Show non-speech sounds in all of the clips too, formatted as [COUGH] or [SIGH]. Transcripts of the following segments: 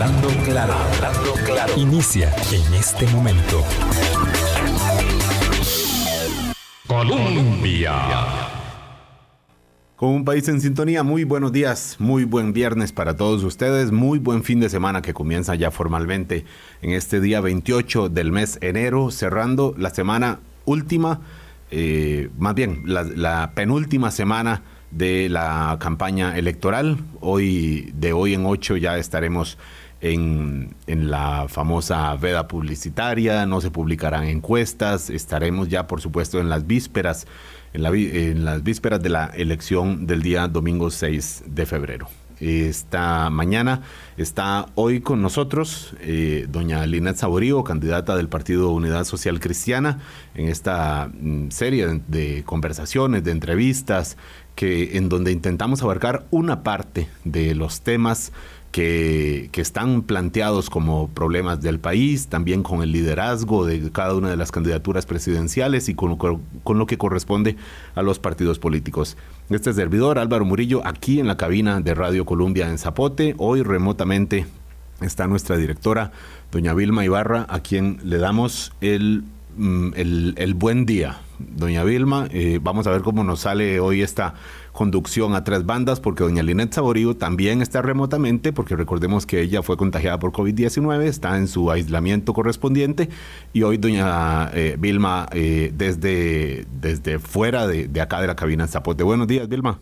Hablando claro, hablando claro. Inicia en este momento. Colombia. Con un país en sintonía, muy buenos días, muy buen viernes para todos ustedes, muy buen fin de semana que comienza ya formalmente en este día 28 del mes enero, cerrando la semana última, eh, más bien la penúltima semana de la campaña electoral. Hoy, de hoy en ocho, ya estaremos en, la famosa veda publicitaria, no se publicarán encuestas, estaremos ya, por supuesto, en las vísperas, en, la, en las vísperas de la elección del día domingo 6 de febrero. Esta mañana está hoy con nosotros eh, doña Linet Saborío, candidata del Partido Unidad Social Cristiana, en esta mm, serie de conversaciones, de entrevistas, que, en donde intentamos abarcar una parte de los temas que, están planteados como problemas del país, también con el liderazgo de cada una de las candidaturas presidenciales y con, con lo que corresponde a los partidos políticos. Este servidor, Álvaro Murillo, aquí en la cabina de Radio Colombia en Zapote. Hoy remotamente está nuestra directora, doña Vilma Ibarra, a quien le damos el Mm, el, buen día, doña Vilma. Eh, vamos a ver cómo nos sale hoy esta conducción a tres bandas, porque doña Linet Saborío también está remotamente, porque recordemos que ella fue contagiada por COVID-19, está en su aislamiento correspondiente, y hoy doña eh, Vilma eh, desde, desde fuera de, acá de la cabina en Zapote. Buenos días, Vilma.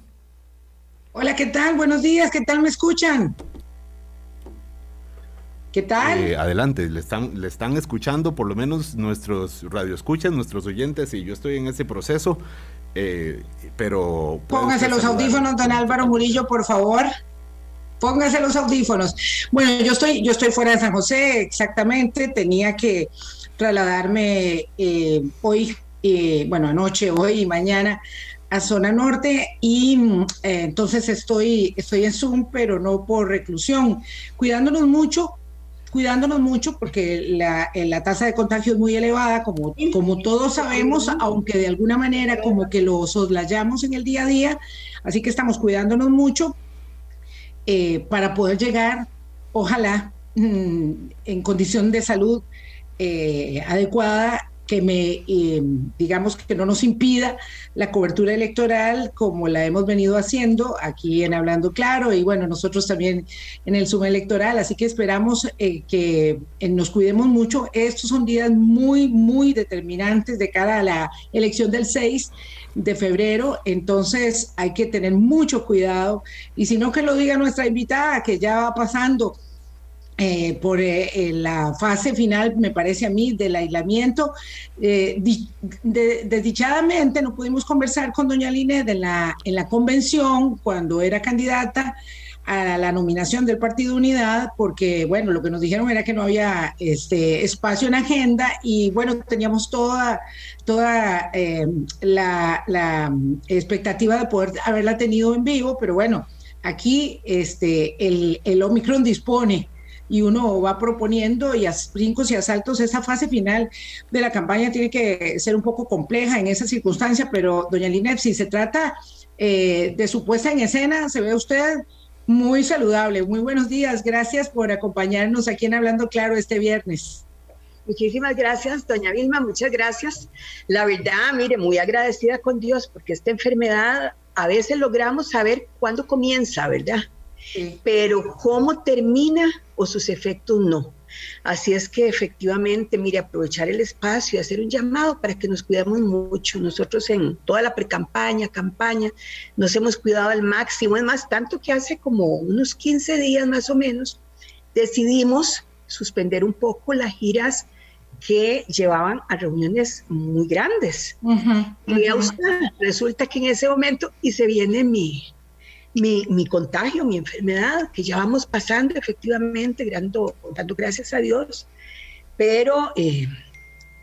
Hola, ¿qué tal? Buenos días, ¿qué tal me escuchan? ¿Qué tal? Eh, adelante, le están, le están escuchando, por lo menos nuestros radioescuchas, nuestros oyentes, y yo estoy en ese proceso, eh, pero... Póngase los audífonos, don Álvaro Murillo, por favor. Póngase los audífonos. Bueno, yo estoy, yo estoy fuera de San José, exactamente, tenía que trasladarme eh, hoy, bueno, anoche, hoy y mañana a zona norte y entonces estoy, estoy en Zoom, pero no por reclusión, cuidándonos mucho cuidándonos mucho porque la, eh, la, tasa de contagio es muy elevada, como, como todos sabemos, aunque de alguna manera como que lo soslayamos en el día a día, así que estamos cuidándonos mucho eh, para poder llegar, ojalá, mm, en condición de salud eh, adecuada que me, eh, digamos, que no nos impida la cobertura electoral como la hemos venido haciendo aquí en Hablando Claro y bueno, nosotros también en el Suma Electoral, así que esperamos eh, que eh, nos cuidemos mucho. Estos son días muy, muy determinantes de cara a la elección del 6 de febrero, entonces hay que tener mucho cuidado. Y si no que lo diga nuestra invitada, que ya va pasando eh, por eh, la fase final, me parece a mí, del aislamiento. Eh, desdichadamente no pudimos conversar con doña Line en la, en la convención cuando era candidata a la nominación del Partido Unidad, porque, bueno, lo que nos dijeron era que no había este espacio en agenda y, bueno, teníamos toda, toda la, la expectativa de poder haberla tenido en vivo, pero bueno, aquí este, el, el Omicron dispone y uno va proponiendo y a brincos y asaltos. Esa fase final de la campaña tiene que ser un poco compleja en esa circunstancia, pero doña Linet, si se trata eh, de su puesta en escena, se ve usted muy saludable. Muy buenos días, gracias por acompañarnos aquí en Hablando Claro este viernes. Muchísimas gracias, doña Vilma, muchas gracias. La verdad, mire, muy agradecida con Dios porque esta enfermedad a veces logramos saber cuándo comienza, ¿verdad? Pero cómo termina o sus efectos no. Así es que efectivamente, mire, aprovechar el espacio y hacer un llamado para que nos cuidemos mucho. Nosotros en toda la precampaña, campaña, nos hemos cuidado al máximo. Es más, tanto que hace como unos 15 días más o menos, decidimos suspender un poco las giras que llevaban a reuniones muy grandes. y a usted, resulta que en ese momento, y se viene mi, mi, contagio, mi enfermedad, que ya vamos pasando efectivamente, dando, dando gracias a Dios, pero eh,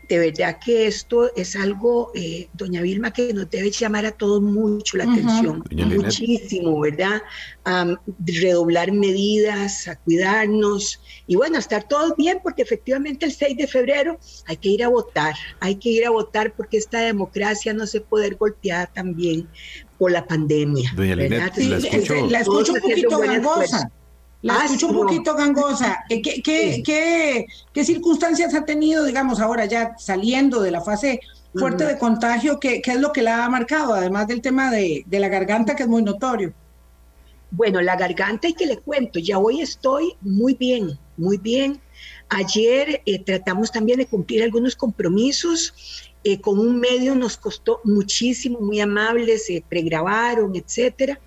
de verdad que esto es algo, eh, doña Vilma, que nos debe llamar a todos mucho la atención, muchísimo, ¿verdad? A redoblar medidas, a cuidarnos y bueno, a estar todos bien, porque efectivamente el 6 de febrero hay que ir a votar, hay que ir a votar porque esta democracia no se puede golpear también por la pandemia. Doña Linet, la escucho, la escucho un poquito gangosa. La ah, escucho un poquito gangosa. ¿Qué, qué, qué, qué, circunstancias ha tenido, digamos, ahora ya saliendo de la fase fuerte de contagio? ¿qué, ¿Qué es lo que la ha marcado, además del tema de, de la garganta, que es muy notorio? Bueno, la garganta y que le cuento, ya hoy estoy muy bien, muy bien. Ayer eh, tratamos también de cumplir algunos compromisos. Eh, con un medio nos costó muchísimo, muy amables, se pregrabaron, etcétera.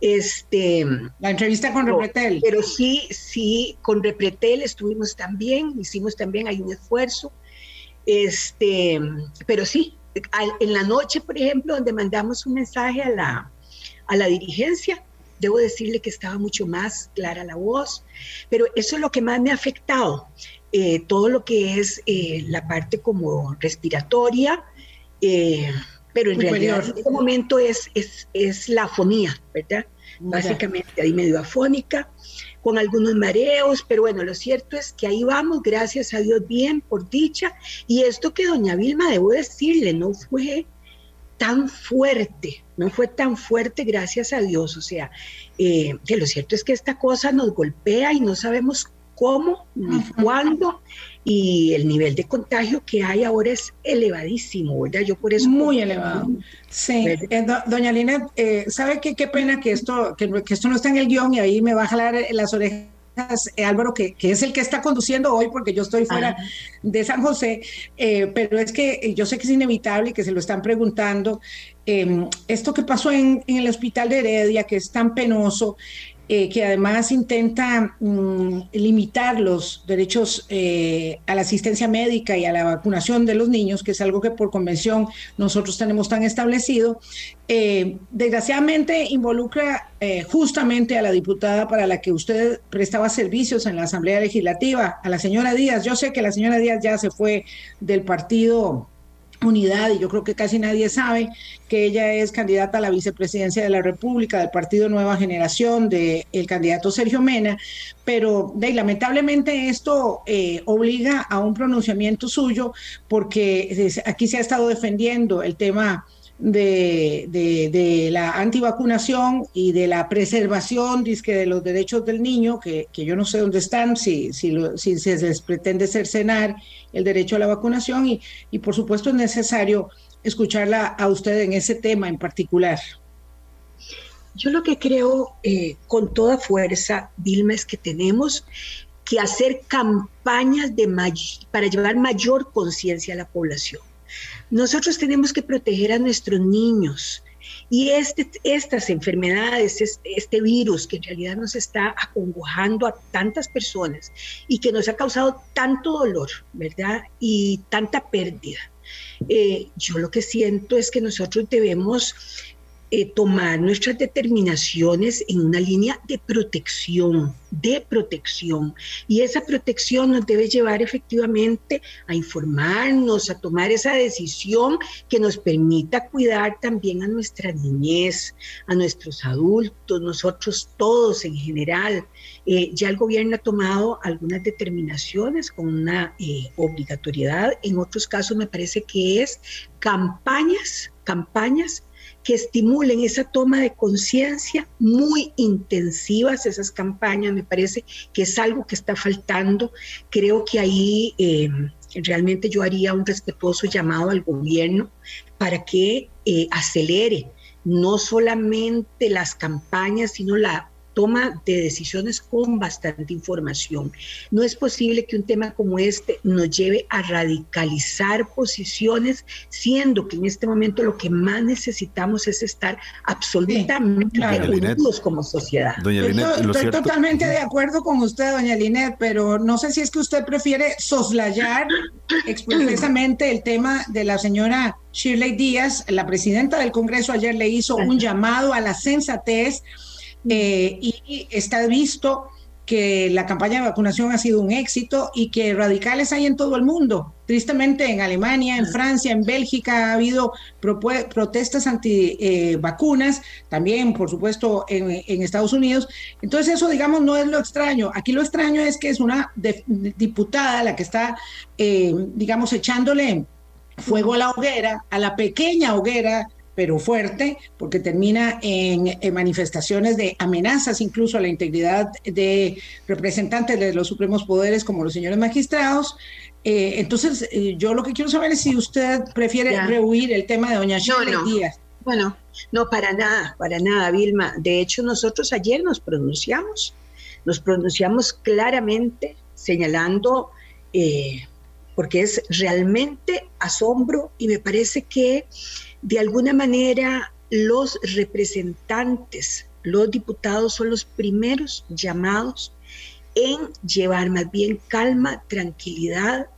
Este, la entrevista con Repretel. Pero sí, sí, con Repretel estuvimos también, hicimos también, hay un esfuerzo. Este, pero sí, en la noche, por ejemplo, donde mandamos un mensaje a la, a la dirigencia, debo decirle que estaba mucho más clara la voz, pero eso es lo que más me ha afectado, eh, todo lo que es eh, la parte como respiratoria, eh, pero en realidad en este momento es, es, es la afonía, ¿verdad? Básicamente ahí medio afónica, con algunos mareos, pero bueno, lo cierto es que ahí vamos, gracias a Dios bien, por dicha, y esto que doña Vilma, debo decirle, no fue tan fuerte, no fue tan fuerte, gracias a Dios. O sea, eh, que lo cierto es que esta cosa nos golpea y no sabemos cómo ni cuándo. Y el nivel de contagio que hay ahora es elevadísimo, ¿verdad? Yo por eso... Muy elevado. Sí, eh, doña Lina, eh, ¿sabe qué, qué pena que esto, que, que esto no está en el guion y ahí me va a jalar las orejas eh, Álvaro, que, es el que está conduciendo hoy, porque yo estoy fuera de San José, eh, pero es que eh, yo sé que es inevitable y que se lo están preguntando. Em, esto que pasó en, en, el hospital de Heredia, que es tan penoso, eh, que además intenta mm, limitar los derechos eh, a la asistencia médica y a la vacunación de los niños, que es algo que por convención nosotros tenemos tan establecido, eh, desgraciadamente involucra justamente a la diputada para la que usted prestaba servicios en la Asamblea Legislativa, a la señora Díaz. Yo sé que la señora Díaz ya se fue del partido unidad y yo creo que casi nadie sabe que ella es candidata a la vicepresidencia de la República del Partido Nueva Generación del el candidato Sergio Mena, pero de, lamentablemente esto eh, obliga a un pronunciamiento suyo porque aquí se ha estado defendiendo el tema de, de, la antivacunación y de la preservación de los derechos del niño, que, yo no sé dónde están, si, si, si, se les pretende cercenar el derecho a la vacunación y, y por supuesto es necesario escucharla a usted en ese tema en particular. Yo lo que creo eh, con toda fuerza, Vilma, es que tenemos que hacer campañas de para llevar mayor conciencia a la población. Nosotros tenemos que proteger a nuestros niños. Y este, estas enfermedades, este, virus que en realidad nos está acongojando a tantas personas y que nos ha causado tanto dolor, ¿verdad? Y tanta pérdida. Eh, yo lo que siento es que nosotros debemos eh, tomar nuestras determinaciones en una línea de protección, de protección. Y esa protección nos debe llevar efectivamente a informarnos, a tomar esa decisión que nos permita cuidar también a nuestra niñez, a nuestros adultos, nosotros todos en general. Eh, ya el gobierno ha tomado algunas determinaciones con una eh, obligatoriedad, en otros casos me parece que es campañas, campañas que estimulen esa toma de conciencia muy intensivas, esas campañas, me parece que es algo que está faltando. Creo que ahí eh, realmente yo haría un respetuoso llamado al gobierno para que eh, acelere no solamente las campañas, sino la toma de decisiones con bastante información. No es posible que un tema como este nos lleve a radicalizar posiciones, siendo que en este momento lo que más necesitamos es estar absolutamente unidos como sociedad. Doña estoy, totalmente de acuerdo con usted, doña Linet, pero no sé si es que usted prefiere soslayar expresamente el tema de la señora Shirley Díaz, la presidenta del Congreso ayer le hizo un llamado a la sensatez eh, y está visto que la campaña de vacunación ha sido un éxito y que radicales hay en todo el mundo. Tristemente en Alemania, en Francia, en Bélgica ha habido protestas anti eh, vacunas, también por supuesto en, Estados Unidos. Entonces eso digamos no es lo extraño. Aquí lo extraño es que es una diputada la que está eh, digamos echándole fuego a la hoguera, a la pequeña hoguera pero fuerte, porque termina en, manifestaciones de amenazas incluso a la integridad de representantes de los supremos poderes como los señores magistrados. Eh, entonces, eh, yo lo que quiero saber es si usted prefiere rehuir el tema de doña Shirley Díaz. Bueno, no, para nada, para nada, Vilma. De hecho, nosotros ayer nos pronunciamos, nos pronunciamos claramente señalando, eh, porque es realmente asombro y me parece que de alguna manera los representantes, los diputados son los primeros llamados en llevar más bien calma, tranquilidad,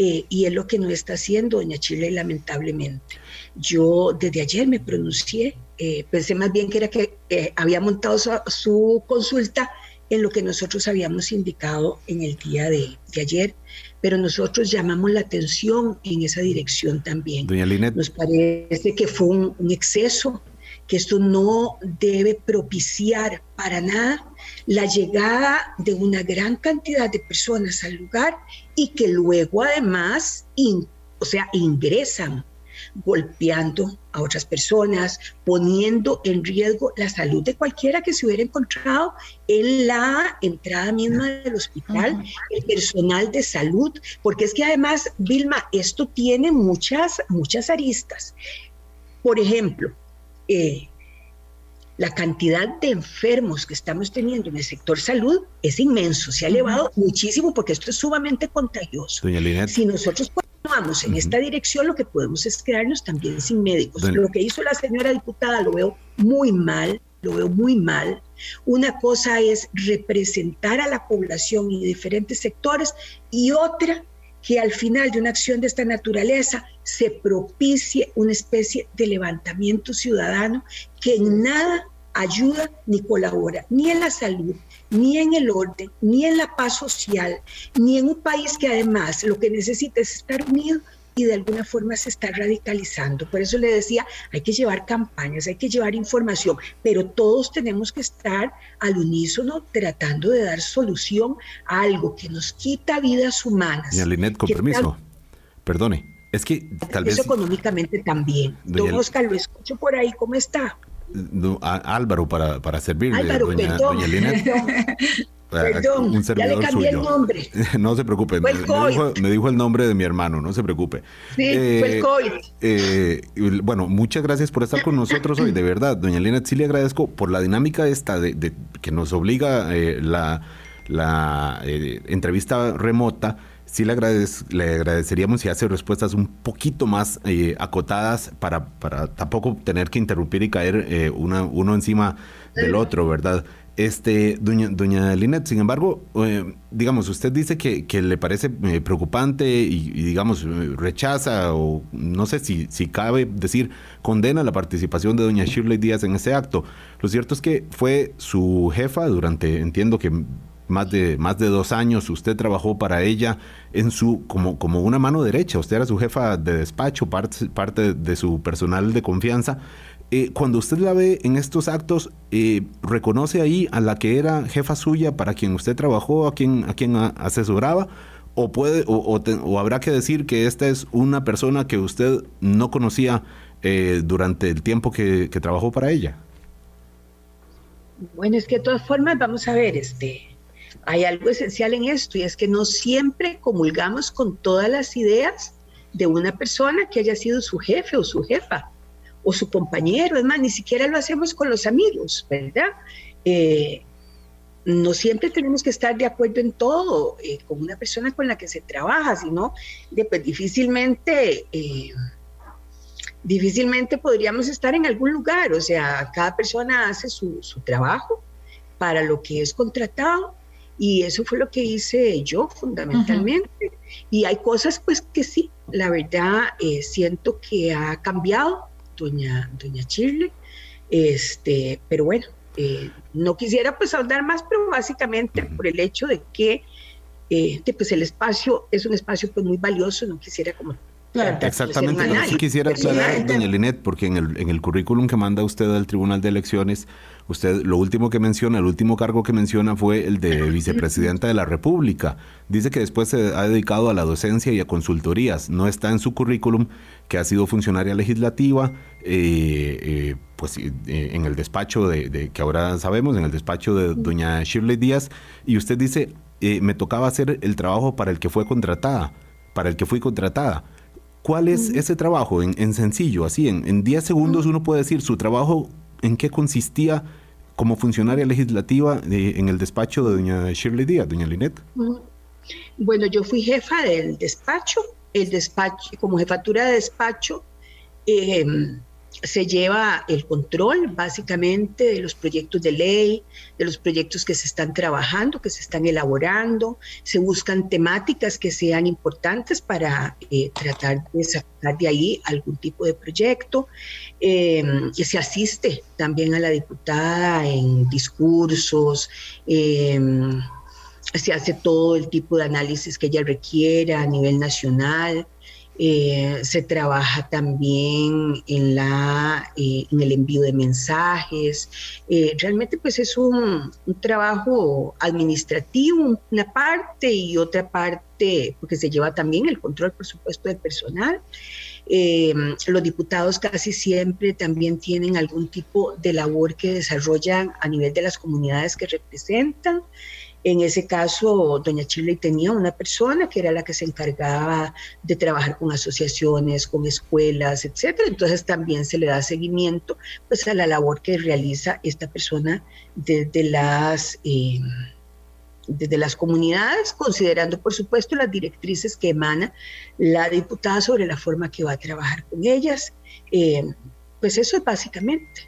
eh, y es lo que no está haciendo doña Chile lamentablemente. Yo desde ayer me pronuncié, eh, pensé más bien que era que eh, había montado su, consulta en lo que nosotros habíamos indicado en el día de, ayer, pero nosotros llamamos la atención en esa dirección también. Doña Linet. Nos parece que fue un, exceso, que esto no debe propiciar para nada la llegada de una gran cantidad de personas al lugar y que luego además, o sea, ingresan golpeando a otras personas, poniendo en riesgo la salud de cualquiera que se hubiera encontrado en la entrada misma del hospital, el personal de salud, porque es que además, Vilma, esto tiene muchas, muchas aristas. Por ejemplo, eh, la cantidad de enfermos que estamos teniendo en el sector salud es inmenso, se ha elevado muchísimo porque esto es sumamente contagioso. si nosotros continuamos en esta dirección, lo que podemos es quedarnos también sin médicos. Lo que hizo la señora diputada lo veo muy mal, lo veo muy mal. Una cosa es representar a la población y diferentes sectores y otra que al final de una acción de esta naturaleza se propicie una especie de levantamiento ciudadano que en nada ayuda ni colabora, ni en la salud, ni en el orden, ni en la paz social, ni en un país que además lo que necesita es estar unido y de alguna forma se está radicalizando. Por eso le decía, hay que llevar campañas, hay que llevar información, pero todos tenemos que estar al unísono tratando de dar solución a algo que nos quita vidas humanas. Linet, con permiso, perdone, es que tal vez... económicamente también. Don Oscar, lo escucho por ahí, ¿cómo está? Álvaro, para, para servirle, Álvaro, doña, doña Linet. Perdón, [LAUGHS] ya le cambié el nombre. [LAUGHS] no se preocupe, me, dijo, el nombre de mi hermano, no se preocupe. Sí, fue el eh. Eh, bueno, muchas gracias por estar con nosotros hoy, de verdad. Doña Elena, sí le agradezco por la dinámica esta de, que nos obliga eh, la, la entrevista remota. Sí le, le agradeceríamos si hace respuestas un poquito más acotadas para, para tampoco tener que interrumpir y caer una, uno encima del otro, ¿verdad? Este, doña, doña Linet, sin embargo, eh, digamos, usted dice que, le parece eh, preocupante y, digamos, rechaza o no sé si, si cabe decir, condena la participación de doña Shirley Díaz en ese acto. Lo cierto es que fue su jefa durante, entiendo que más de, más de dos años, usted trabajó para ella en su, como, como una mano derecha, usted era su jefa de despacho, parte, parte de su personal de confianza. Eh, cuando usted la ve en estos actos, eh, ¿reconoce ahí a la que era jefa suya para quien usted trabajó, a quien, a quien asesoraba? ¿O, puede, o, habrá que decir que esta es una persona que usted no conocía eh, durante el tiempo que, trabajó para ella? Bueno, es que de todas formas, vamos a ver, este, hay algo esencial en esto y es que no siempre comulgamos con todas las ideas de una persona que haya sido su jefe o su jefa o su compañero, es más, ni siquiera lo hacemos con los amigos, ¿verdad? Eh, no siempre tenemos que estar de acuerdo en todo eh, con una persona con la que se trabaja, sino pues, difícilmente, eh, difícilmente podríamos estar en algún lugar, o sea, cada persona hace su, trabajo para lo que es contratado y eso fue lo que hice yo fundamentalmente. Y hay cosas pues que sí, la verdad siento que ha cambiado doña, doña Chirle. Este, pero bueno, eh, no quisiera pues ahondar más, pero básicamente por el hecho de que eh, pues el espacio es un espacio pues muy valioso, no quisiera como Exactamente, pero sí quisiera aclarar, doña Linet, porque en el, en el currículum que manda usted al Tribunal de Elecciones, usted lo último que menciona, el último cargo que menciona fue el de vicepresidenta de la República. Dice que después se ha dedicado a la docencia y a consultorías. No está en su currículum que ha sido funcionaria legislativa, eh, eh, pues eh, en el despacho de, que ahora sabemos, en el despacho de doña Shirley Díaz, y usted dice, me tocaba hacer el trabajo para el que fue contratada, para el que fui contratada. ¿Cuál es ese trabajo? En, sencillo, así, en 10 segundos uno puede decir su trabajo, en qué consistía como funcionaria legislativa en el despacho de doña Shirley Díaz, doña Linet. Bueno, yo fui jefa del despacho, el despacho, como jefatura de despacho, eh, se lleva el control básicamente de los proyectos de ley, de los proyectos que se están trabajando, que se están elaborando, se buscan temáticas que sean importantes para eh, tratar de sacar de ahí algún tipo de proyecto. Eh, se asiste también a la diputada en discursos. Eh, se hace todo el tipo de análisis que ella requiera a nivel nacional. Eh, se trabaja también en, la, eh, en el envío de mensajes. Eh, realmente pues es un, trabajo administrativo, una parte y otra parte, porque se lleva también el control, por supuesto, del personal. los diputados casi siempre también tienen algún tipo de labor que desarrollan a nivel de las comunidades que representan. En ese caso, doña Chile tenía una persona que era la que se encargaba de trabajar con asociaciones, con escuelas, etcétera. Entonces también se le da seguimiento pues, a la labor que realiza esta persona desde las, eh, desde las comunidades, considerando por supuesto las directrices que emana la diputada sobre la forma que va a trabajar con ellas. Eh, pues eso es básicamente.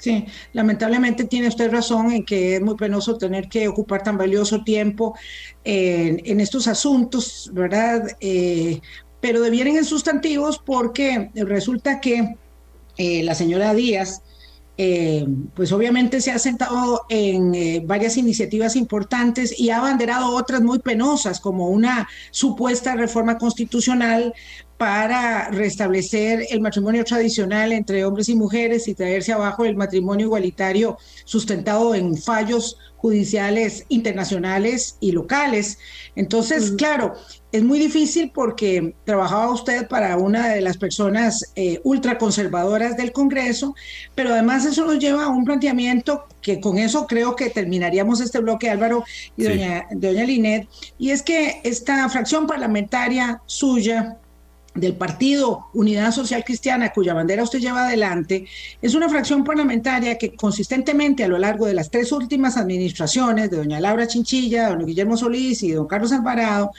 Sí, lamentablemente tiene usted razón en que es muy penoso tener que ocupar tan valioso tiempo en, estos asuntos, ¿verdad? Eh, pero devienen en sustantivos porque resulta que eh, la señora Díaz, eh, pues obviamente se ha sentado en varias iniciativas importantes y ha abanderado otras muy penosas, como una supuesta reforma constitucional para restablecer el matrimonio tradicional entre hombres y mujeres y traerse abajo el matrimonio igualitario sustentado en fallos judiciales internacionales y locales. Entonces, claro, es muy difícil porque trabajaba usted para una de las personas eh, ultraconservadoras del Congreso, pero además eso nos lleva a un planteamiento que con eso creo que terminaríamos este bloque, Álvaro y doña, doña Linet, y es que esta fracción parlamentaria suya, del partido Unidad Social Cristiana, cuya bandera usted lleva adelante, es una fracción parlamentaria que consistentemente a lo largo de las tres últimas administraciones de doña Laura Chinchilla, don Guillermo Solís y don Carlos Alvarado,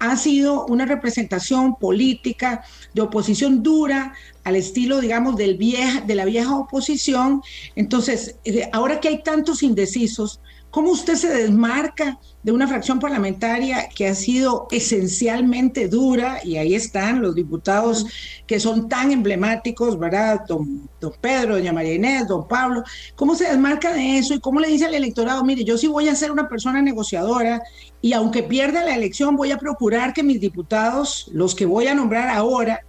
ha sido una representación política de oposición dura al estilo, digamos, del vieja, de la vieja oposición. Entonces, eh, ahora que hay tantos indecisos, ¿Cómo usted se desmarca de una fracción parlamentaria que ha sido esencialmente dura? Y ahí están los diputados que son tan emblemáticos, ¿verdad? Don, Pedro, doña María Inés, don Pablo. ¿Cómo se desmarca de eso y cómo le dice al electorado, mire, yo sí voy a ser una persona negociadora y aunque pierda la elección voy a procurar que mis diputados, los que voy a nombrar ahora,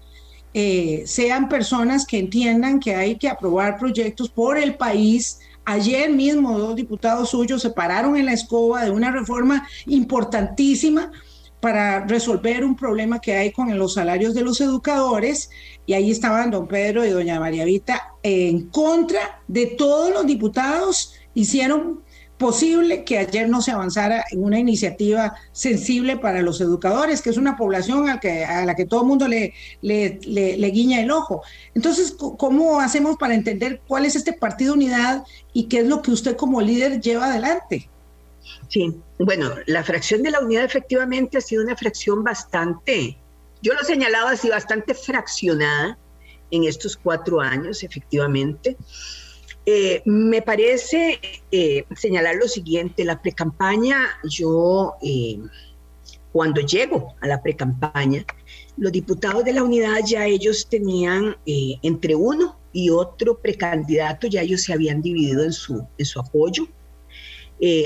eh, sean personas que entiendan que hay que aprobar proyectos por el país Ayer mismo dos diputados suyos se pararon en la escoba de una reforma importantísima para resolver un problema que hay con los salarios de los educadores y ahí estaban don Pedro y doña María Vita en contra de todos los diputados, hicieron posible que ayer no se avanzara en una iniciativa sensible para los educadores, que es una población a, la que todo el mundo le, le, le, guiña el ojo. Entonces, ¿cómo hacemos para entender cuál es este partido unidad y qué es lo que usted como líder lleva adelante? Sí, bueno, la fracción de la unidad efectivamente ha sido una fracción bastante, yo lo señalaba así, bastante fraccionada en estos cuatro años, efectivamente. Eh, me parece eh, señalar lo siguiente, la precampaña, yo eh, cuando llego a la precampaña, los diputados de la unidad ya ellos tenían entre uno y otro precandidato, ya ellos se habían dividido en su, en su apoyo.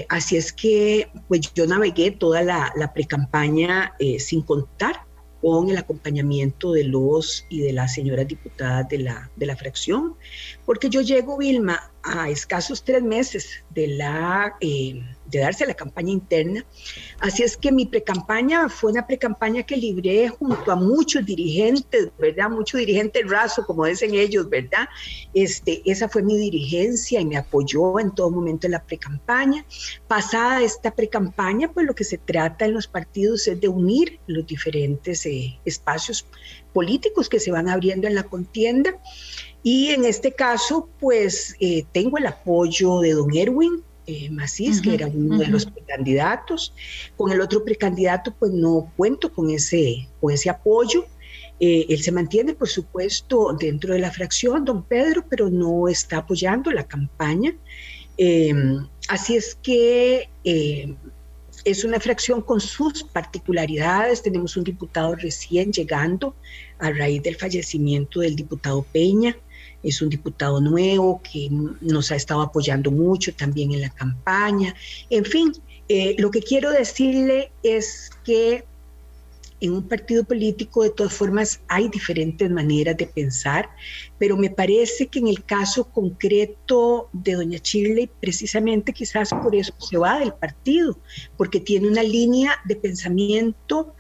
así es que pues yo navegué toda la, la precampaña sin contar con el acompañamiento de los y de las señoras diputadas de la, de la fracción, porque yo llego, Vilma, a escasos tres meses de la... Eh, de darse la campaña interna. Así es que mi precampaña fue una precampaña que libré junto a muchos dirigentes, ¿verdad? Muchos dirigentes raso, como dicen ellos, ¿verdad? Este, esa fue mi dirigencia y me apoyó en todo momento en la precampaña. Pasada esta precampaña, pues lo que se trata en los partidos es de unir los diferentes eh, espacios políticos que se van abriendo en la contienda. Y en este caso, pues eh, tengo el apoyo de don Erwin, eh, Macís, que era uno de los precandidatos. Con el otro precandidato, pues no cuento con ese, con ese apoyo. Eh, él se mantiene, por supuesto, dentro de la fracción, don Pedro, pero no está apoyando la campaña. Em, así es que eh, es una fracción con sus particularidades. Tenemos un diputado recién llegando a raíz del fallecimiento del diputado Peña es un diputado nuevo que nos ha estado apoyando mucho también en la campaña. En fin, eh, lo que quiero decirle es que en un partido político de todas formas hay diferentes maneras de pensar, pero me parece que en el caso concreto de doña Chile, precisamente quizás por eso se va del partido, porque tiene una línea de pensamiento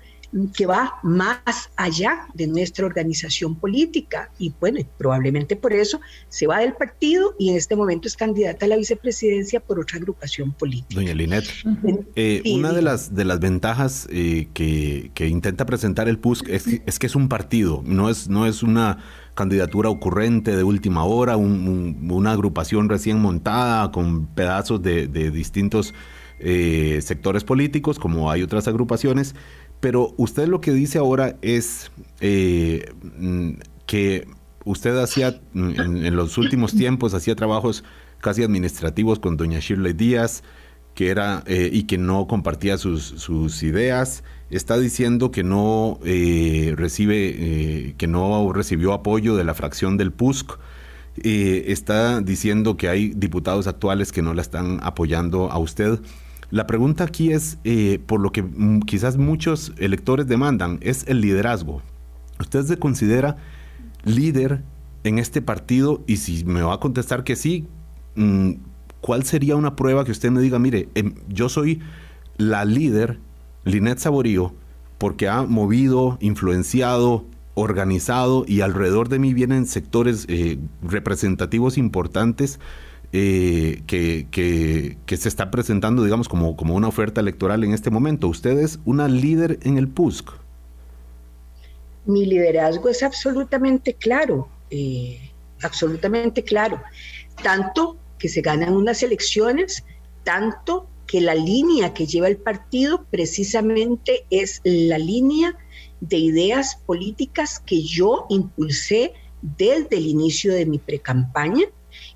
que va más allá de nuestra organización política. Y bueno, probablemente por eso se va del partido y en este momento es candidata a la vicepresidencia por otra agrupación política. Doña Linet, eh, una de las, de las ventajas eh, que, intenta presentar el PUSC es, es, que es un partido, no es, no es una candidatura ocurrente de última hora, una agrupación recién montada con pedazos de, distintos eh, sectores políticos, como hay otras agrupaciones, pero usted lo que dice ahora es eh, mm, que usted hacía, mm, en, los últimos tiempos, hacía trabajos casi administrativos con doña Shirley Díaz, que era, eh, y que no compartía sus, ideas. Está diciendo que no eh, recibe, que no recibió apoyo de la fracción del PUSC. está diciendo que hay diputados actuales que no la están apoyando a usted. La pregunta aquí es, eh, por lo que quizás muchos electores demandan, es el liderazgo. ¿Usted se considera líder en este partido? Y si me va a contestar que sí, mm, ¿cuál sería una prueba que usted me diga, mire, em, yo soy la líder, Linet Saborío, porque ha movido, influenciado, organizado y alrededor de mí vienen sectores eh, representativos importantes eh, que, se está presentando, digamos, como, como una oferta electoral en este momento. ¿Usted es una líder en el PUSC? Mi liderazgo es absolutamente claro, eh, absolutamente claro. Tanto que se ganan unas elecciones, tanto que la línea que lleva el partido precisamente es la línea de ideas políticas que yo impulsé desde el inicio de mi precampaña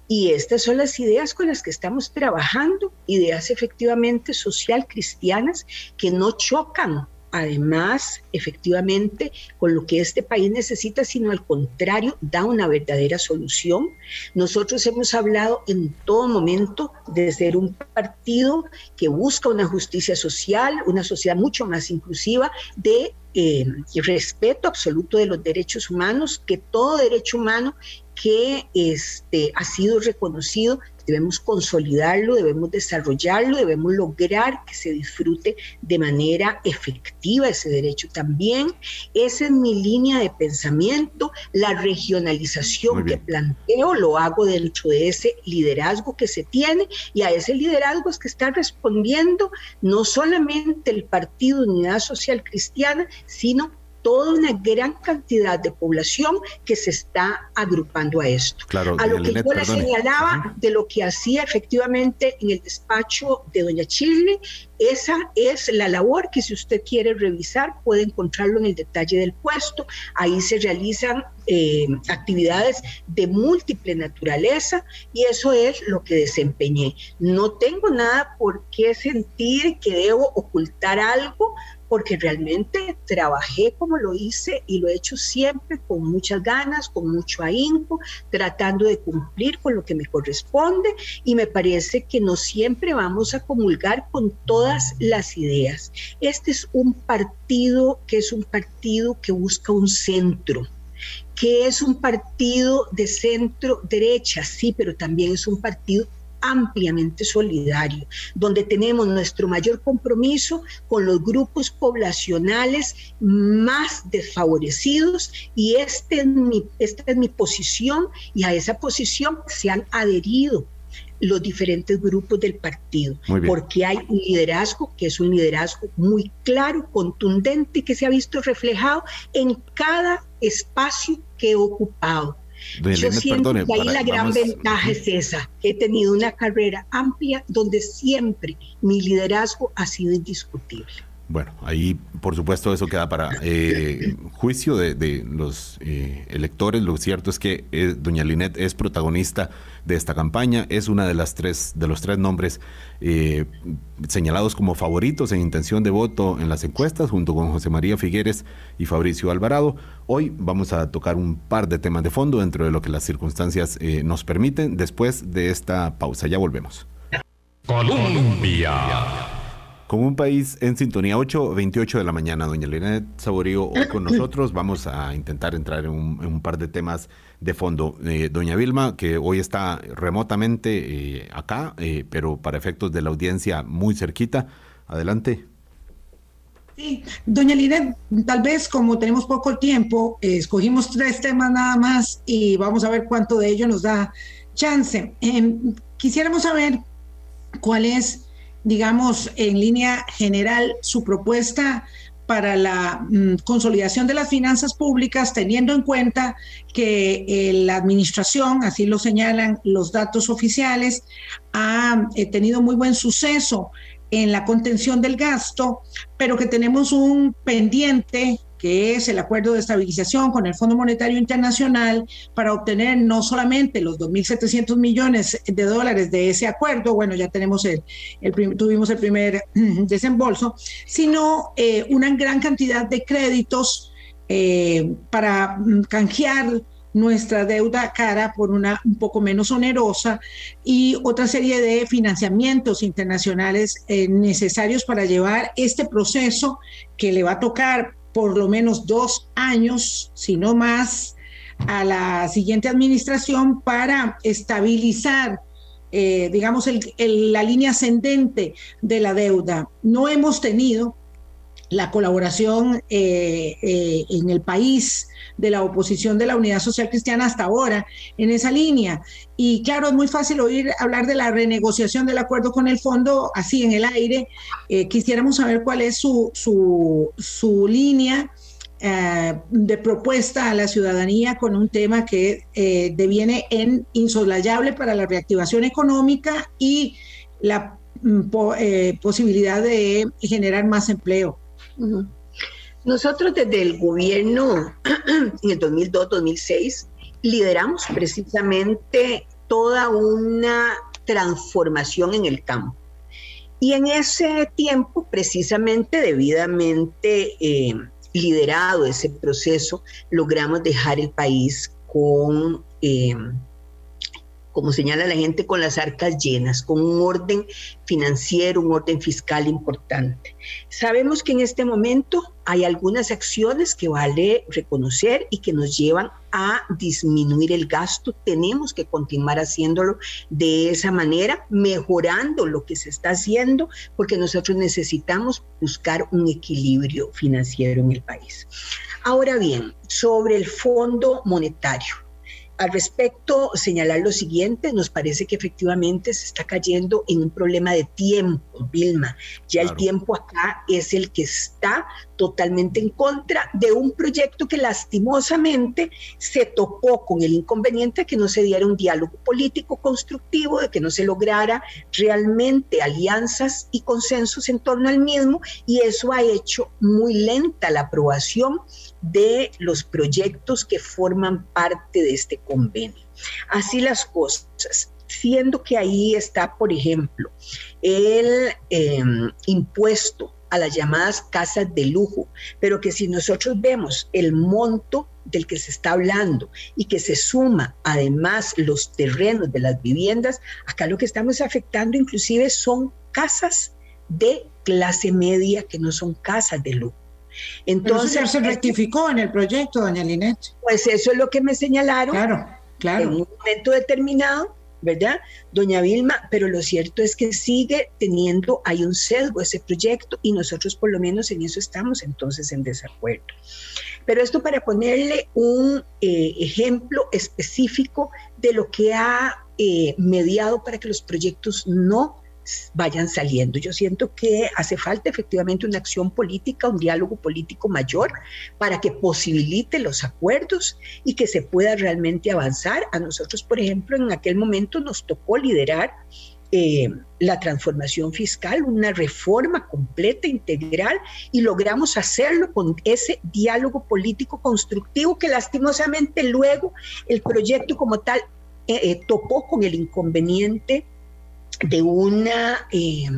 y estas son las ideas con las que estamos trabajando, ideas efectivamente social cristianas que no chocan además efectivamente con lo que este país necesita, sino al contrario, da una verdadera solución. Nosotros hemos hablado en todo momento de ser un partido que busca una justicia social, una sociedad mucho más inclusiva, de eh, respeto absoluto de los derechos humanos, que todo derecho humano que este, ha sido reconocido, debemos consolidarlo, debemos desarrollarlo, debemos lograr que se disfrute de manera efectiva ese derecho también. Esa es mi línea de pensamiento, la regionalización que planteo lo hago dentro de ese liderazgo que se tiene y a ese liderazgo es que está respondiendo no solamente el Partido Unidad Social Cristiana, sino toda una gran cantidad de población que se está agrupando a esto. Claro, a lo que yo le señalaba de lo que hacía efectivamente en el despacho de doña Chile, esa es la labor que si usted quiere revisar puede encontrarlo en el detalle del puesto. Ahí se realizan eh, actividades de múltiple naturaleza y eso es lo que desempeñé. No tengo nada por qué sentir que debo ocultar algo porque realmente trabajé como lo hice y lo he hecho siempre con muchas ganas, con mucho ahínco, tratando de cumplir con lo que me corresponde y me parece que no siempre vamos a comulgar con todas las ideas. Este es un partido que es un partido que busca un centro que es un partido de centro derecha, sí, pero también es un partido ampliamente solidario, donde tenemos nuestro mayor compromiso con los grupos poblacionales más desfavorecidos y este es mi, esta es mi posición y a esa posición se han adherido los diferentes grupos del partido, porque hay un liderazgo que es un liderazgo muy claro, contundente, que se ha visto reflejado en cada espacio que he ocupado. Yo siento que ahí la gran ventaja es esa, que he tenido una carrera amplia donde siempre mi liderazgo ha sido indiscutible. Bueno, ahí por supuesto eso queda para eh, juicio de, los eh, electores. Lo cierto es que eh, doña Linet es protagonista de esta campaña, es una de las tres de los tres nombres señalados como favoritos en intención de voto en las encuestas, junto con José María Figueres y Fabricio Alvarado. Hoy vamos a tocar un par de temas de fondo dentro de lo que las circunstancias nos permiten. Después de esta pausa, ya volvemos. Colombia. Con un país en sintonía, 8.28 de la mañana, doña Linet Saborío, hoy con [CLEARS THROAT] nosotros. Vamos a intentar entrar en un, par de temas de fondo. Eh, doña Vilma, que hoy está remotamente eh, acá, eh, pero para efectos de la audiencia muy cerquita. Adelante. Sí, doña Linet, tal vez como tenemos poco tiempo, escogimos tres temas nada más y vamos a ver cuánto de ello nos da chance. Em, quisiéramos saber cuál es digamos, en línea general su propuesta para la mm, consolidación de las finanzas públicas, teniendo en cuenta que eh, la administración, así lo señalan los datos oficiales, ha eh, tenido muy buen suceso en la contención del gasto, pero que tenemos un pendiente que es el acuerdo de estabilización con el Fondo Monetario Internacional para obtener no solamente los 2.700 millones de dólares de ese acuerdo, bueno, ya tenemos el, tuvimos el primer [CLEARS THROAT] desembolso, sino eh, una gran cantidad de créditos eh, para mm, canjear nuestra deuda cara por una un poco menos onerosa y otra serie de financiamientos internacionales eh, necesarios para llevar este proceso que le va a tocar por lo menos dos años, si no más, a la siguiente administración para estabilizar, eh, digamos, la línea ascendente de la deuda. No hemos tenido la colaboración eh, eh, en el país de la oposición de la Unidad Social Cristiana hasta ahora en esa línea. Y claro, es muy fácil oír hablar de la renegociación del acuerdo con el fondo así en el aire. Eh, quisiéramos saber cuál es su, su, línea. de propuesta a la ciudadanía con un tema que deviene en insolayable para la reactivación económica y la mm, posibilidad de generar más empleo. Nosotros desde el gobierno [CLEARS THROAT] en el 2002-2006 lideramos precisamente toda una transformación en el campo. Y en ese tiempo, precisamente debidamente eh, liderado ese proceso, logramos dejar el país con eh, como señala la gente, con las arcas llenas, con un orden financiero, un orden fiscal importante. Sabemos que en este momento hay algunas acciones que vale reconocer y que nos llevan a disminuir el gasto. Tenemos que continuar haciéndolo de esa manera, mejorando lo que se está haciendo, porque nosotros necesitamos buscar un equilibrio financiero en el país. Ahora bien, sobre el Fondo Monetario. Al respecto, señalar lo siguiente, nos parece que efectivamente se está cayendo en un problema de tiempo, Vilma. Ya el tiempo acá es el que está totalmente en contra de un proyecto que lastimosamente se topó con el inconveniente de que no se diera un diálogo político constructivo, de que no se lograra realmente alianzas y consensos en torno al mismo, y eso ha hecho muy lenta la aprobación de los proyectos que forman parte de este convenio. Así las cosas, siendo que ahí está, por ejemplo, el em, impuesto a las llamadas casas de lujo, pero que si nosotros vemos el monto del que se está hablando y que se suma además los terrenos de las viviendas, acá lo que estamos afectando inclusive son casas de clase media que no son casas de lujo. Entonces se rectificó en el proyecto, doña Linet. Pues eso es lo que me señalaron. Claro, claro. En un momento determinado, ¿verdad? Doña Vilma, pero lo cierto es que sigue teniendo, hay un sesgo ese proyecto y nosotros por lo menos en eso estamos entonces en desacuerdo. Pero esto para ponerle un eh, ejemplo específico de lo que ha eh, mediado para que los proyectos no vayan saliendo. Yo siento que hace falta efectivamente una acción política, un diálogo político mayor para que posibilite los acuerdos y que se pueda realmente avanzar. A nosotros, por ejemplo, en aquel momento nos tocó liderar eh, la transformación fiscal, una reforma completa, integral, y logramos hacerlo con ese diálogo político constructivo que lastimosamente luego el proyecto como tal eh, eh, topó con el inconveniente de un eh,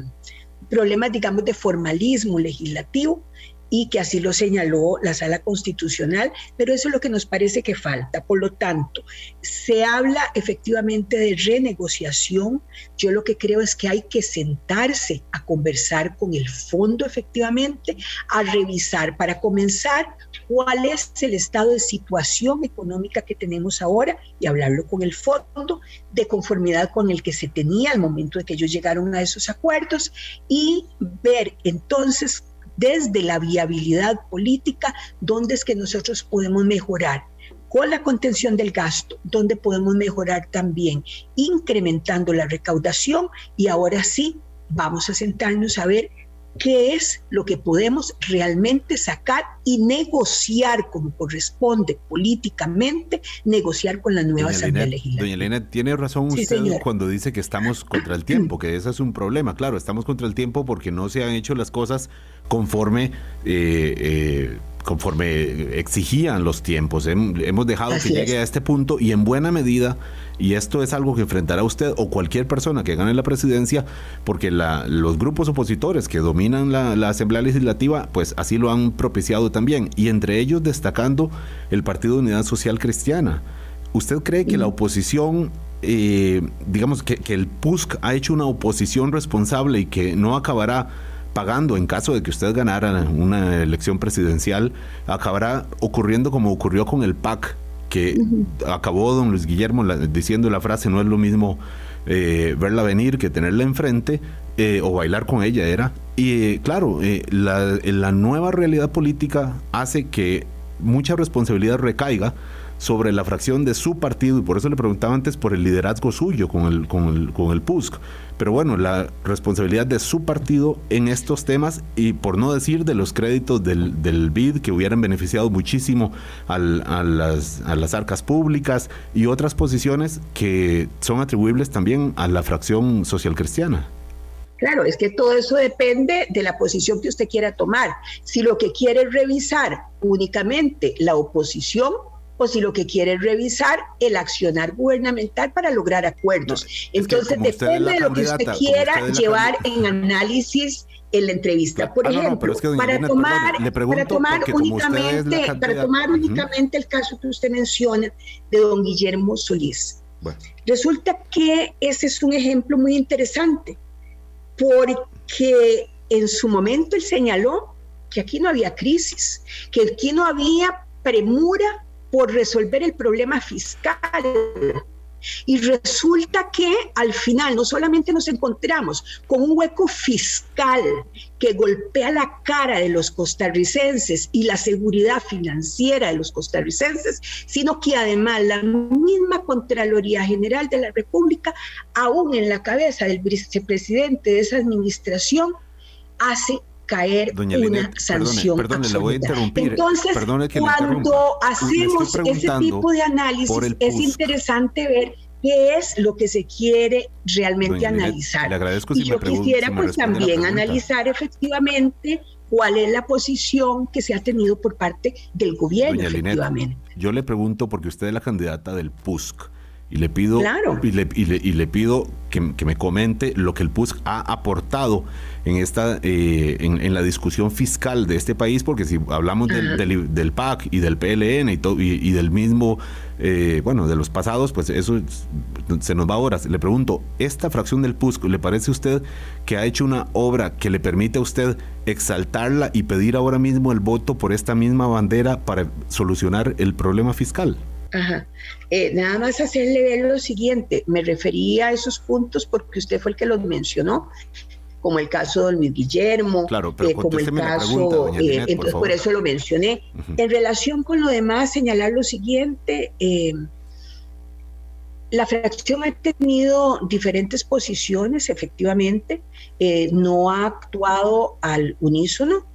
problema, digamos, de formalismo legislativo y que así lo señaló la sala constitucional, pero eso es lo que nos parece que falta. Por lo tanto, se habla efectivamente de renegociación. Yo lo que creo es que hay que sentarse a conversar con el fondo efectivamente, a revisar para comenzar cuál es el estado de situación económica que tenemos ahora y hablarlo con el fondo de conformidad con el que se tenía al momento de que ellos llegaron a esos acuerdos y ver entonces desde la viabilidad política, dónde es que nosotros podemos mejorar. Con la contención del gasto, dónde podemos mejorar también incrementando la recaudación y ahora sí vamos a sentarnos a ver qué es lo que podemos realmente sacar y negociar como corresponde políticamente, negociar con la nueva Asamblea Legislativa. Doña Elena, tiene razón usted cuando dice que estamos contra el tiempo, [CLEARS THROAT] que ese es un problema. Claro, estamos contra el tiempo porque no se han hecho las cosas conforme... Eh, eh, conforme exigían los tiempos. Hemos dejado que llegue a este punto y en buena medida, y esto es algo que enfrentará usted o cualquier persona que gane la presidencia, porque los grupos opositores que dominan la, Asamblea Legislativa, pues así lo han propiciado también, y entre ellos destacando el Partido de Unidad Social Cristiana. ¿Usted cree que la oposición eh, digamos que, que, el PUSC ha hecho una oposición responsable y que no acabará pagando en caso de que usted ganara una elección presidencial, acabará ocurriendo como ocurrió con el PAC, que acabó don Luis Guillermo diciendo la frase, no es lo mismo eh, verla venir que tenerla enfrente eh, o bailar con ella, era. Y eh, claro, la, la nueva realidad política hace que mucha responsabilidad recaiga sobre la fracción de su partido y por eso le preguntaba antes por el liderazgo suyo con el, con el, con el PUSC. Pero bueno, la responsabilidad de su partido en estos temas y por no decir de los créditos del, del BID que hubieran beneficiado muchísimo a, las, a las arcas públicas y otras posiciones que son atribuibles también a la fracción social cristiana. Claro, es que todo eso depende de la posición que usted quiera tomar. Si lo que quiere es revisar únicamente la oposición, o si lo que quiere es revisar el accionar gubernamental para lograr acuerdos. Entonces depende de lo que usted quiera llevar en análisis en la entrevista. Por ejemplo, para, tomar, para tomar únicamente, para tomar únicamente el caso que usted menciona de don Guillermo Solís. Resulta que ese es un ejemplo muy interesante, porque en su momento él señaló que aquí no había crisis, que aquí no había premura por resolver el problema fiscal. Y resulta que al final no solamente nos encontramos con un hueco fiscal que golpea la cara de los costarricenses y la seguridad financiera de los costarricenses, sino que además la misma Contraloría General de la República, aún en la cabeza del vicepresidente de esa administración, hace caer una sanción. Perdone, le voy a interrumpir. Entonces, cuando hacemos ese tipo de análisis, es interesante ver qué es lo que se quiere realmente analizar. Le agradezco y yo quisiera pues también analizar efectivamente cuál es la posición que se ha tenido por parte del gobierno, efectivamente. yo le pregunto porque usted es la candidata del PUSC Y le pido, y, le, y, le, pido que, me comente lo que el PUSC ha aportado en, esta, eh, en, la discusión fiscal de este país, porque si hablamos del, del, PAC y del PLN y, todo, y, del mismo, eh, bueno, de los pasados, pues eso se nos va ahora. Le pregunto, ¿esta fracción del PUSC le parece a usted que ha hecho una obra que le permite a usted exaltarla y pedir ahora mismo el voto por esta misma bandera para solucionar el problema fiscal? Ajá. Eh, nada más hacerle ver lo siguiente, me refería a esos puntos porque usted fue el que los mencionó, como el caso de Luis Guillermo, claro, pero eh, como el caso, eh, entonces por, eso lo mencioné. En relación con lo demás, señalar lo siguiente, la fracción ha tenido diferentes posiciones, efectivamente, no ha actuado al unísono.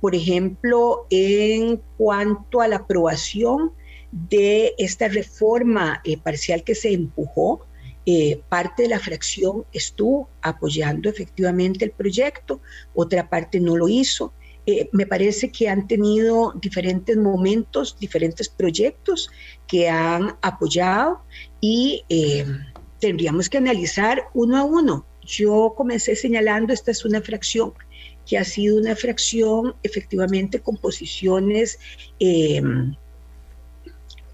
por ejemplo, en cuanto a la aprobación de esta reforma eh, parcial que se empujó, eh, parte de la fracción estuvo apoyando efectivamente el proyecto, otra parte no lo hizo. Eh, me parece que han tenido diferentes momentos, diferentes proyectos que han apoyado y tendríamos que analizar uno a uno. Yo comencé señalando, esta es una fracción que ha sido una fracción efectivamente con posiciones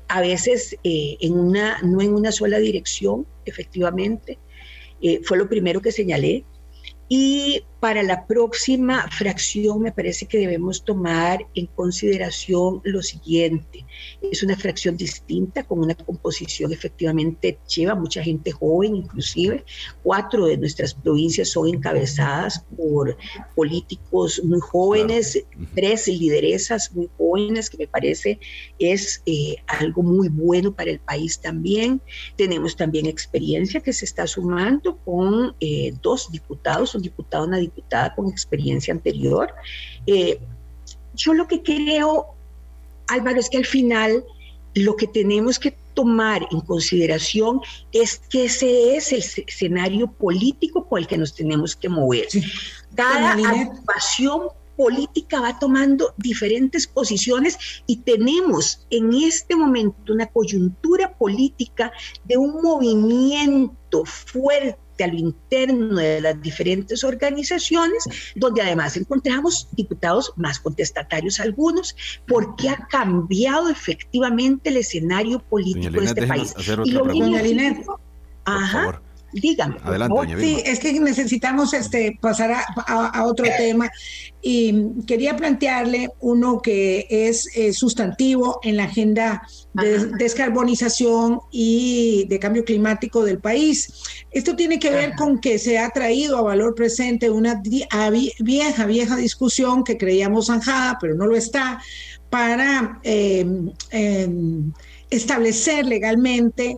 a veces eh, en una, no en una sola dirección, efectivamente. Eh, fue lo primero que señalé. Y para la próxima fracción me parece que debemos tomar en consideración lo siguiente. Es una fracción distinta, con una composición efectivamente lleva mucha gente joven, inclusive. Cuatro de nuestras provincias son encabezadas por políticos muy jóvenes, tres lideresas muy jóvenes, que me parece es eh, algo muy bueno para el país también. Tenemos también experiencia que se está sumando con eh, dos diputados, un diputado, una diputada con experiencia anterior. Eh, yo lo que creo, Álvaro, es que al final lo que tenemos que tomar en consideración es que ese es el escenario político por el que nos tenemos que mover. Cada agrupación política va tomando diferentes posiciones y tenemos en este momento una coyuntura política de un movimiento fuerte a lo interno de las diferentes organizaciones, donde además encontramos diputados más contestatarios algunos, porque ha cambiado efectivamente el escenario político de este país. Y lo Ajá. Dígame. Adelante, Sí, es que necesitamos este, pasar a, otro tema. Y quería plantearle uno que es eh, sustantivo en la agenda de descarbonización y de cambio climático del país. Esto tiene que ver con que se ha traído a valor presente una vieja, vieja discusión que creíamos zanjada, pero no lo está, para em, em, establecer legalmente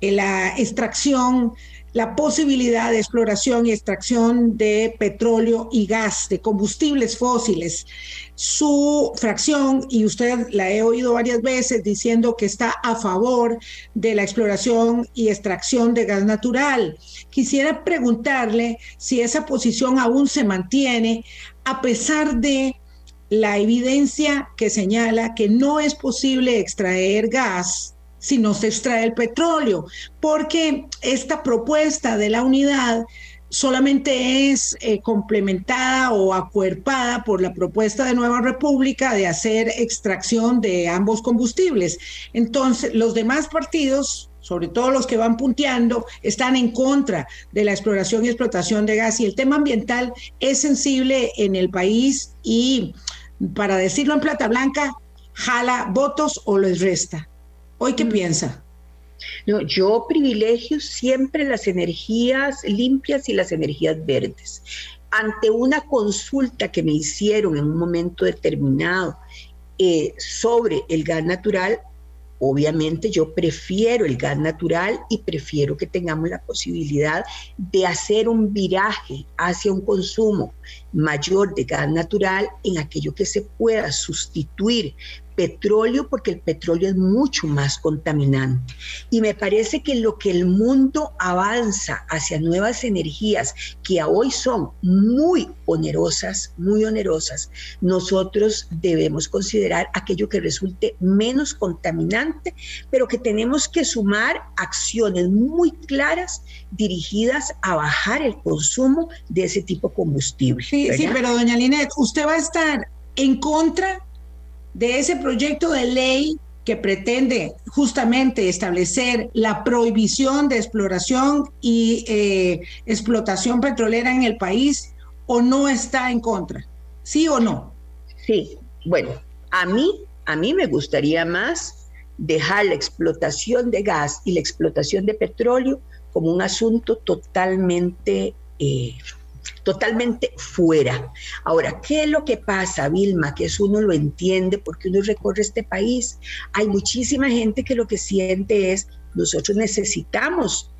la extracción la posibilidad de exploración y extracción de petróleo y gas, de combustibles fósiles. Su fracción, y usted la he oído varias veces diciendo que está a favor de la exploración y extracción de gas natural. Quisiera preguntarle si esa posición aún se mantiene a pesar de la evidencia que señala que no es posible extraer gas si no se extrae el petróleo, porque esta propuesta de la unidad solamente es eh, complementada o acuerpada por la propuesta de Nueva República de hacer extracción de ambos combustibles. Entonces, los demás partidos, sobre todo los que van punteando, están en contra de la exploración y explotación de gas y el tema ambiental es sensible en el país y, para decirlo en plata blanca, jala votos o les resta. ¿Hoy qué mm. piensa? No, yo privilegio siempre las energías limpias y las energías verdes. Ante una consulta que me hicieron en un momento determinado eh, sobre el gas natural, obviamente yo prefiero el gas natural y prefiero que tengamos la posibilidad de hacer un viraje hacia un consumo mayor de gas natural en aquello que se pueda sustituir petróleo porque el petróleo es mucho más contaminante. Y me parece que lo que el mundo avanza hacia nuevas energías que hoy son muy onerosas, muy onerosas, nosotros debemos considerar aquello que resulte menos contaminante, pero que tenemos que sumar acciones muy claras dirigidas a bajar el consumo de ese tipo de combustible. Sí, sí, pero doña Linet, usted va a estar en contra de ese proyecto de ley que pretende justamente establecer la prohibición de exploración y eh, explotación petrolera en el país o no está en contra? ¿Sí o no? Sí, bueno, a mí, a mí me gustaría más dejar la explotación de gas y la explotación de petróleo como un asunto totalmente eh, totalmente fuera. Ahora, ¿qué es lo que pasa, Vilma? Que eso uno lo entiende porque uno recorre este país. Hay muchísima gente que lo que siente es, nosotros necesitamos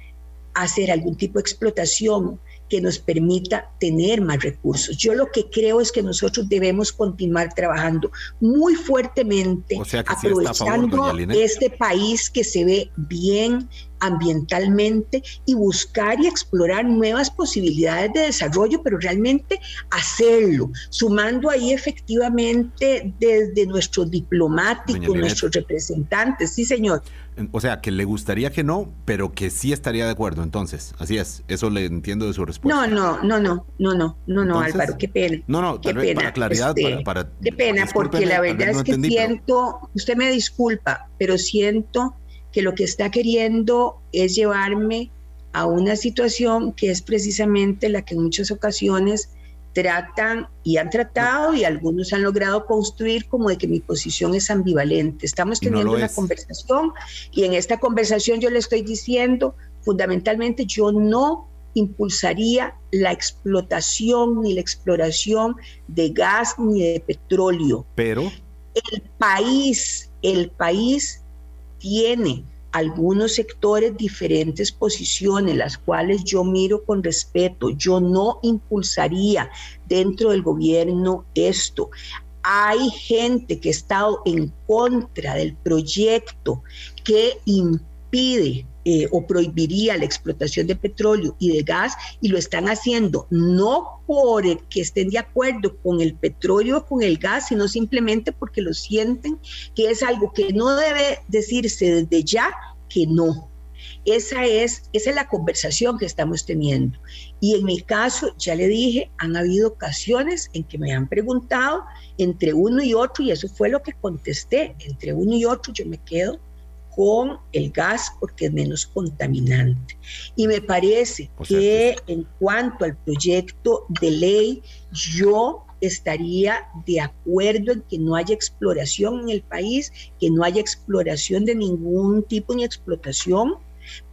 hacer algún tipo de explotación que nos permita tener más recursos. Yo lo que creo es que nosotros debemos continuar trabajando muy fuertemente, aprovechando este país que se ve bien, ambientalmente y buscar y explorar nuevas posibilidades de desarrollo, pero realmente hacerlo, sumando ahí efectivamente desde nuestros diplomáticos, nuestros representantes, sí señor. O sea, que le gustaría que no, pero que sí estaría de acuerdo, entonces, así es, eso le entiendo de su respuesta. No, no, no, no, no, no, no, no, Álvaro, qué pena. No, no, qué pena, para claridad, este, para, Qué pena, porque la verdad es que siento, usted me disculpa, pero siento que lo que está queriendo es llevarme a una situación que es precisamente la que en muchas ocasiones tratan y han tratado y algunos han logrado construir como de que mi posición es ambivalente. Estamos teniendo una conversación y en esta conversación yo le estoy diciendo fundamentalmente yo no impulsaría la explotación ni la exploración de gas ni de petróleo. Pero el país, el país tiene algunos sectores diferentes posiciones, las cuales yo miro con respeto. Yo no impulsaría dentro del gobierno esto. Hay gente que ha estado en contra del proyecto que impide eh, o prohibiría la explotación de petróleo y de gas y lo están haciendo no porque estén de acuerdo con el petróleo o con el gas, sino simplemente porque lo sienten que es algo que no debe decirse desde ya que no. Esa es, esa es la conversación que estamos teniendo. Y en mi caso, ya le dije, han habido ocasiones en que me han preguntado entre uno y otro, y eso fue lo que contesté, entre uno y otro yo me quedo con el gas porque es menos contaminante. Y me parece que en cuanto al proyecto de ley, yo estaría de acuerdo en que no haya exploración en el país, que no haya exploración de ningún tipo ni explotación,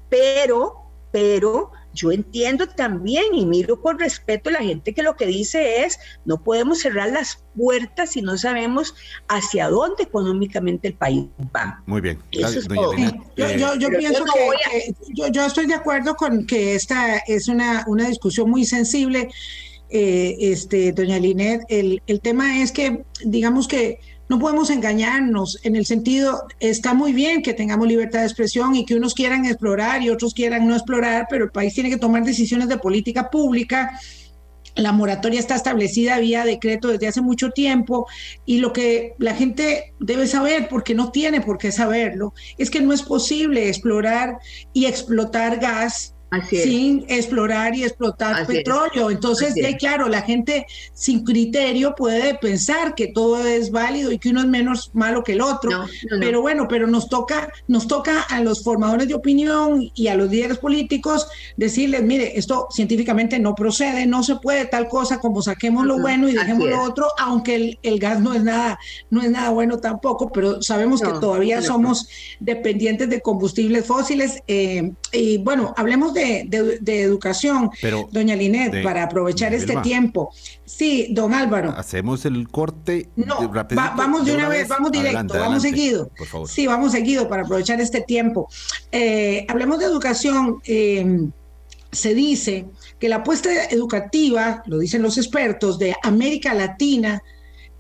pero, pero yo entiendo también y miro con respeto a la gente que lo que dice es, no podemos cerrar las puertas si no sabemos hacia dónde económicamente el país va. Muy bien. yo, pienso que, yo, estoy de acuerdo con que esta es una, una discusión muy sensible. Eh, este, doña Linet, el, el tema es que, digamos que no podemos engañarnos en el sentido, está muy bien que tengamos libertad de expresión y que unos quieran explorar y otros quieran no explorar, pero el país tiene que tomar decisiones de política pública. La moratoria está establecida vía decreto desde hace mucho tiempo y lo que la gente debe saber, porque no tiene por qué saberlo, es que no es posible explorar y explotar gas sin explorar y explotar petróleo. Entonces, claro, la gente sin criterio puede pensar que todo es válido y que uno es menos malo que el otro. pero bueno, pero nos toca, nos toca a los formadores de opinión y a los líderes políticos decirles, mire, esto científicamente no procede, no se puede tal cosa como saquemos lo bueno y dejemos lo otro, aunque el, gas no es nada, no es nada bueno tampoco, pero sabemos que todavía somos dependientes de combustibles fósiles. Eh, y bueno, hablemos de de, educación, doña Linet, para aprovechar este tiempo. Sí, don Álvaro. Hacemos el corte. No, vamos de, una, vez, vamos directo, vamos seguido. Sí, vamos seguido para aprovechar este tiempo. Eh, hablemos de educación. Eh, se dice que la apuesta educativa, lo dicen los expertos, de América Latina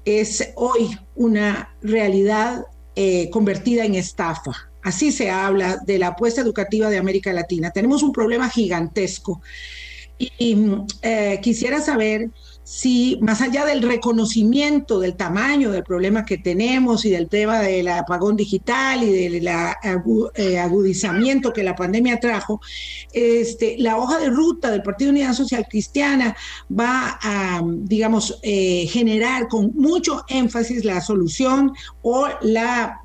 es hoy una realidad eh, convertida en estafa. Así se habla de la apuesta educativa de América Latina. Tenemos un problema gigantesco. Y, eh, quisiera saber si más allá del reconocimiento del tamaño del problema que tenemos y del tema del apagón digital y del eh, agudizamiento que la pandemia trajo, este, la hoja de ruta del Partido Unidad Social Cristiana va a, digamos, eh, generar con mucho énfasis la solución o la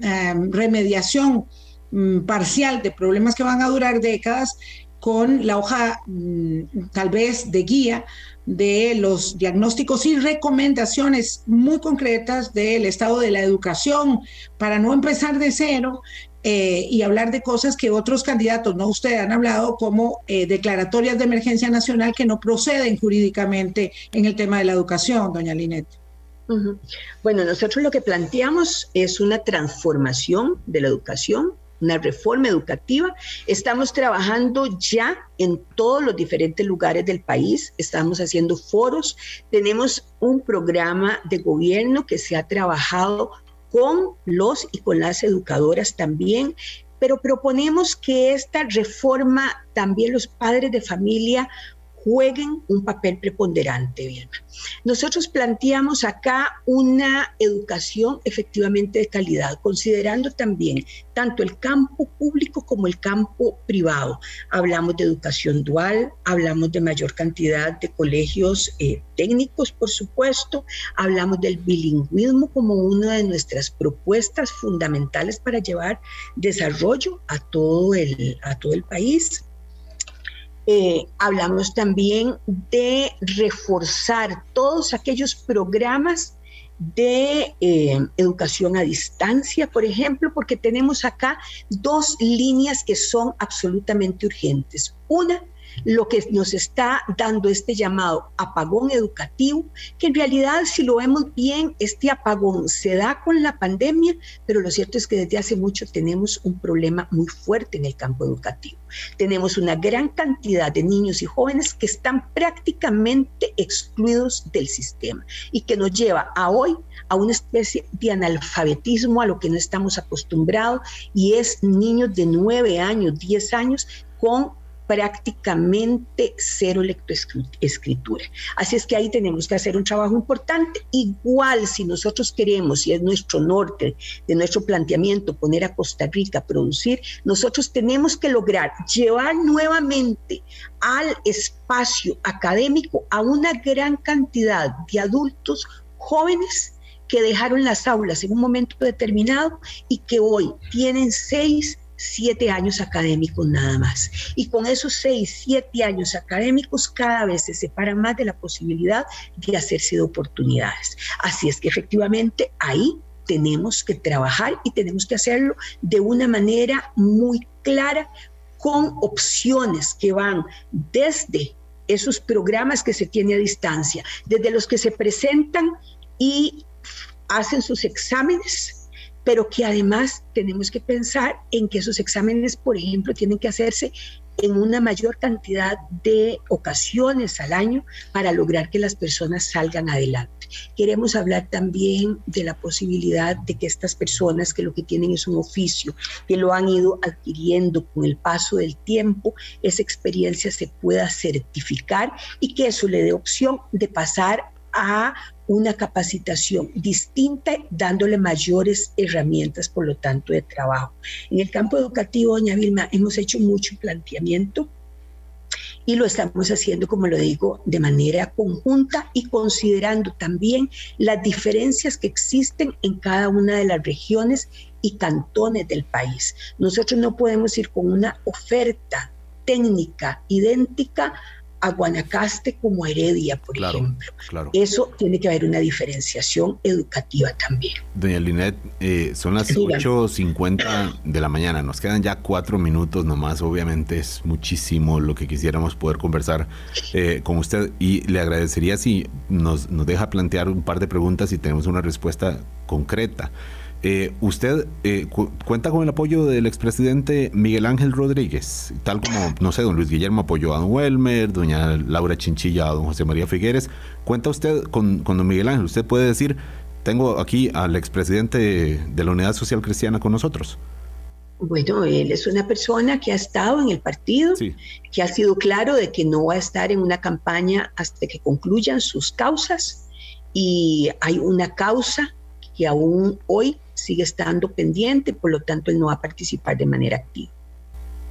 remediación mm, parcial de problemas que van a durar décadas con la hoja mm, tal vez de guía de los diagnósticos y recomendaciones muy concretas del estado de la educación para no empezar de cero eh, y hablar de cosas que otros candidatos, no ustedes han hablado, como eh, declaratorias de emergencia nacional que no proceden jurídicamente en el tema de la educación, doña Linet. Bueno, nosotros lo que planteamos es una transformación de la educación una reforma educativa. Estamos trabajando ya en todos los diferentes lugares del país, estamos haciendo foros, tenemos un programa de gobierno que se ha trabajado con los y con las educadoras también, pero proponemos que esta reforma también los padres de familia jueguen un papel preponderante, bien. Nosotros planteamos acá una educación efectivamente de calidad, considerando también tanto el campo público como el campo privado. Hablamos de educación dual, hablamos de mayor cantidad de colegios eh, técnicos, por supuesto, hablamos del bilingüismo como una de nuestras propuestas fundamentales para llevar desarrollo a todo el, a todo el país. Eh, hablamos también de reforzar todos aquellos programas de eh, educación a distancia, por ejemplo, porque tenemos acá dos líneas que son absolutamente urgentes. Una lo que nos está dando este llamado apagón educativo, que en realidad si lo vemos bien, este apagón se da con la pandemia, pero lo cierto es que desde hace mucho tenemos un problema muy fuerte en el campo educativo. Tenemos una gran cantidad de niños y jóvenes que están prácticamente excluidos del sistema y que nos lleva a hoy a una especie de analfabetismo a lo que no estamos acostumbrados y es niños de 9 años, 10 años con prácticamente cero lectoescritura. Así es que ahí tenemos que hacer un trabajo importante. Igual si nosotros queremos, y es nuestro norte de nuestro planteamiento, poner a Costa Rica a producir, nosotros tenemos que lograr llevar nuevamente al espacio académico a una gran cantidad de adultos jóvenes que dejaron las aulas en un momento determinado y que hoy tienen seis, siete años académicos nada más. Y con esos seis, siete años académicos cada vez se separa más de la posibilidad de hacerse de oportunidades. Así es que efectivamente ahí tenemos que trabajar y tenemos que hacerlo de una manera muy clara, con opciones que van desde esos programas que se tiene a distancia, desde los que se presentan y hacen sus exámenes pero que además tenemos que pensar en que esos exámenes, por ejemplo, tienen que hacerse en una mayor cantidad de ocasiones al año para lograr que las personas salgan adelante. Queremos hablar también de la posibilidad de que estas personas que lo que tienen es un oficio, que lo han ido adquiriendo con el paso del tiempo, esa experiencia se pueda certificar y que eso le dé opción de pasar a una capacitación distinta, dándole mayores herramientas, por lo tanto, de trabajo. En el campo educativo, doña Vilma, hemos hecho mucho planteamiento y lo estamos haciendo, como lo digo, de manera conjunta y considerando también las diferencias que existen en cada una de las regiones y cantones del país. Nosotros no podemos ir con una oferta técnica idéntica a Guanacaste como Heredia, por ejemplo. Eso tiene que haber una diferenciación educativa también. Doña Linet, eh, son las 8.50 de la mañana, nos quedan ya cuatro minutos nomás, obviamente es muchísimo lo que quisiéramos poder conversar eh, con usted y le agradecería si nos, nos deja plantear un par de preguntas y tenemos una respuesta concreta. Eh, ¿Usted eh, cuenta con el apoyo del expresidente Miguel Ángel Rodríguez? Tal como, no sé, don Luis Guillermo apoyó a don Welmer, doña Laura Chinchilla a don José María Figueres. ¿Cuenta usted con, con don Miguel Ángel? ¿Usted puede decir, tengo aquí al expresidente de la Unidad Social Cristiana con nosotros? Bueno, él es una persona que ha estado en el partido, que ha sido claro de que no va a estar en una campaña hasta que concluyan sus causas y hay una causa que aún hoy sigue estando pendiente, por lo tanto él no va a participar de manera activa.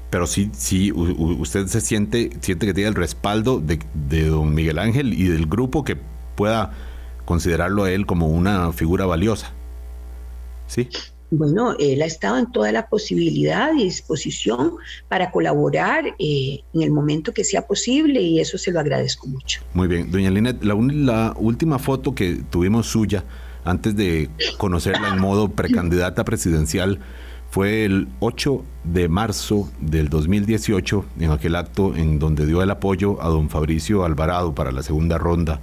Pero sí, sí, usted se siente, siente que tiene el respaldo de, de don Miguel Ángel y del grupo que pueda considerarlo a él como una figura valiosa. ¿Sí? Bueno, él ha estado en toda la posibilidad y disposición para colaborar eh, en el momento que sea posible y eso se lo agradezco mucho. Muy bien, doña Linet, la, la última foto que tuvimos suya antes de conocerla en modo precandidata presidencial fue el 8 de marzo del 2018, en aquel acto en donde dio el apoyo a don Fabricio Alvarado para la segunda ronda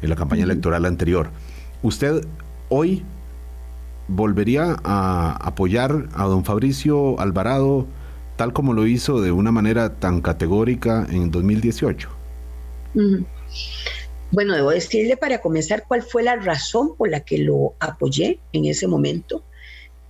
en la campaña electoral anterior. ¿Usted hoy volvería a apoyar a don Fabricio Alvarado tal como lo hizo de una manera tan categórica en 2018? Bueno, debo decirle para comenzar cuál fue la razón por la que lo apoyé en ese momento.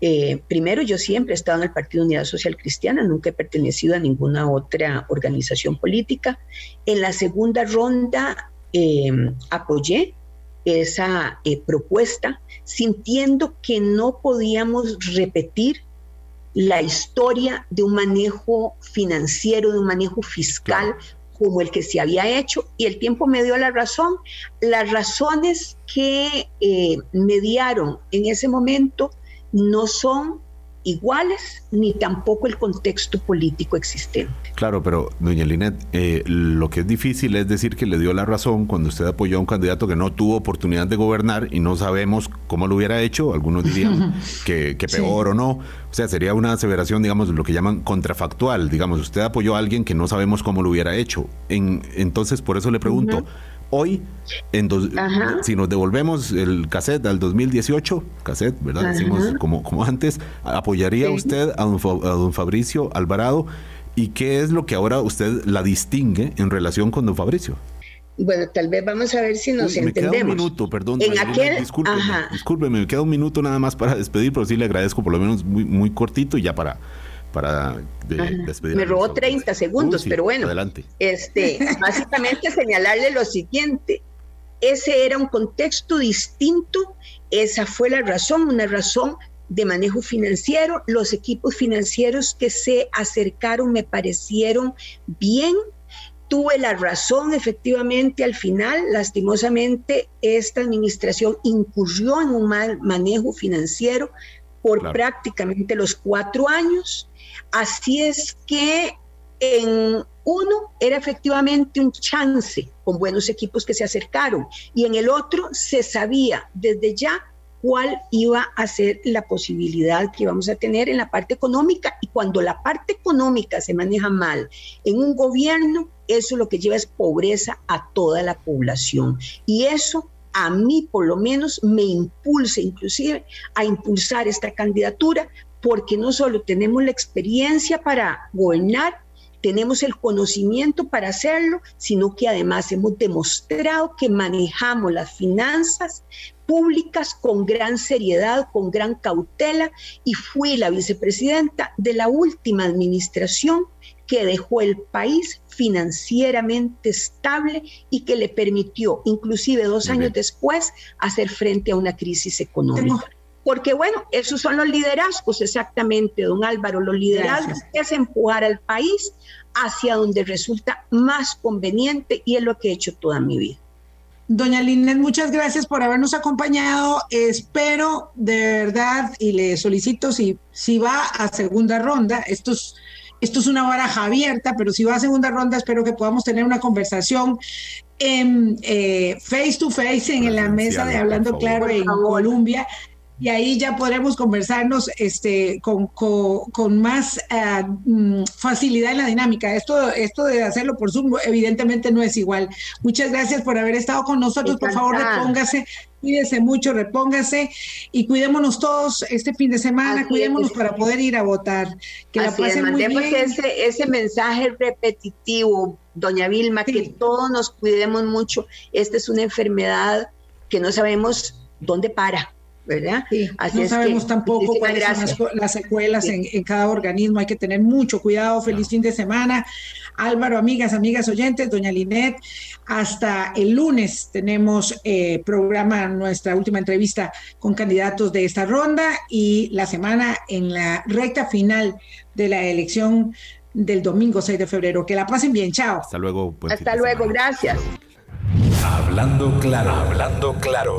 Eh, primero, yo siempre he estado en el Partido Unidad Social Cristiana, nunca he pertenecido a ninguna otra organización política. En la segunda ronda eh, apoyé esa eh, propuesta, sintiendo que no podíamos repetir la historia de un manejo financiero, de un manejo fiscal como el que se había hecho, y el tiempo me dio la razón. Las razones que eh, me dieron en ese momento no son iguales ni tampoco el contexto político existente. Claro, pero doña Linet, eh, lo que es difícil es decir que le dio la razón cuando usted apoyó a un candidato que no tuvo oportunidad de gobernar y no sabemos cómo lo hubiera hecho, algunos dirían que, peor o no, o sea, sería una aseveración, digamos, lo que llaman contrafactual, digamos, usted apoyó a alguien que no sabemos cómo lo hubiera hecho. En, entonces, por eso le pregunto, hoy, en si nos devolvemos el cassette al 2018, cassette, ¿verdad? Decimos como, como antes, ¿apoyaría usted a don, Fabricio Alvarado? ¿Y qué es lo que ahora usted la distingue en relación con don Fabricio? Bueno, tal vez vamos a ver si nos entendemos. Me queda un minuto, perdón. En aquel, discúlpeme, me queda un minuto nada más para despedir, pero sí le agradezco por lo menos muy, muy cortito y ya para para despedir. Me robó 30 segundos, pero bueno. Adelante. Este, [LAUGHS] básicamente señalarle lo siguiente. Ese era un contexto distinto, esa fue la razón, una razón de manejo financiero. Los equipos financieros que se acercaron me parecieron bien. Tuve la razón, efectivamente, al final, lastimosamente, esta administración incurrió en un mal manejo financiero por prácticamente los cuatro años. Así es que en uno era efectivamente un chance con buenos equipos que se acercaron y en el otro se sabía desde ya cuál iba a ser la posibilidad que íbamos a tener en la parte económica. Y cuando la parte económica se maneja mal en un gobierno, eso lo que lleva es pobreza a toda la población. Y eso a mí por lo menos me impulsa inclusive a impulsar esta candidatura porque no solo tenemos la experiencia para gobernar, tenemos el conocimiento para hacerlo, sino que además hemos demostrado que manejamos las finanzas públicas con gran seriedad, con gran cautela, y fui la vicepresidenta de la última administración que dejó el país financieramente estable y que le permitió, inclusive dos años después, hacer frente a una crisis económica. Porque bueno, esos son los liderazgos exactamente, don Álvaro, los liderazgos que es empujar al país hacia donde resulta más conveniente y es lo que he hecho toda mi vida. Doña Linet, muchas gracias por habernos acompañado. Espero de verdad y le solicito si, si va a segunda ronda, esto es, esto es una baraja abierta, pero si va a segunda ronda, espero que podamos tener una conversación en, eh, face to face en la mesa de Hablando Claro en Colombia y ahí ya podremos conversarnos este, con, con, más mm, facilidad en la dinámica. Esto, esto de hacerlo por Zoom evidentemente no es igual. Muchas gracias por haber estado con nosotros. Por favor, repóngase, cuídese mucho, repóngase y cuidémonos todos este fin de semana, cuidémonos para poder ir a votar. Que la pasen muy bien. Ese, ese mensaje repetitivo, doña Vilma, que todos nos cuidemos mucho. Esta es una enfermedad que no sabemos dónde para. ¿Verdad? no sabemos tampoco cuáles son las, secuelas en, cada organismo, hay que tener mucho cuidado. Feliz fin de semana. Álvaro, amigas, amigas oyentes, doña Linet, hasta el lunes tenemos eh, programa, nuestra última entrevista con candidatos de esta ronda y la semana en la recta final de la elección del domingo 6 de febrero. Que la pasen bien, chao. Hasta luego. Hasta luego, gracias. Hablando claro, hablando claro.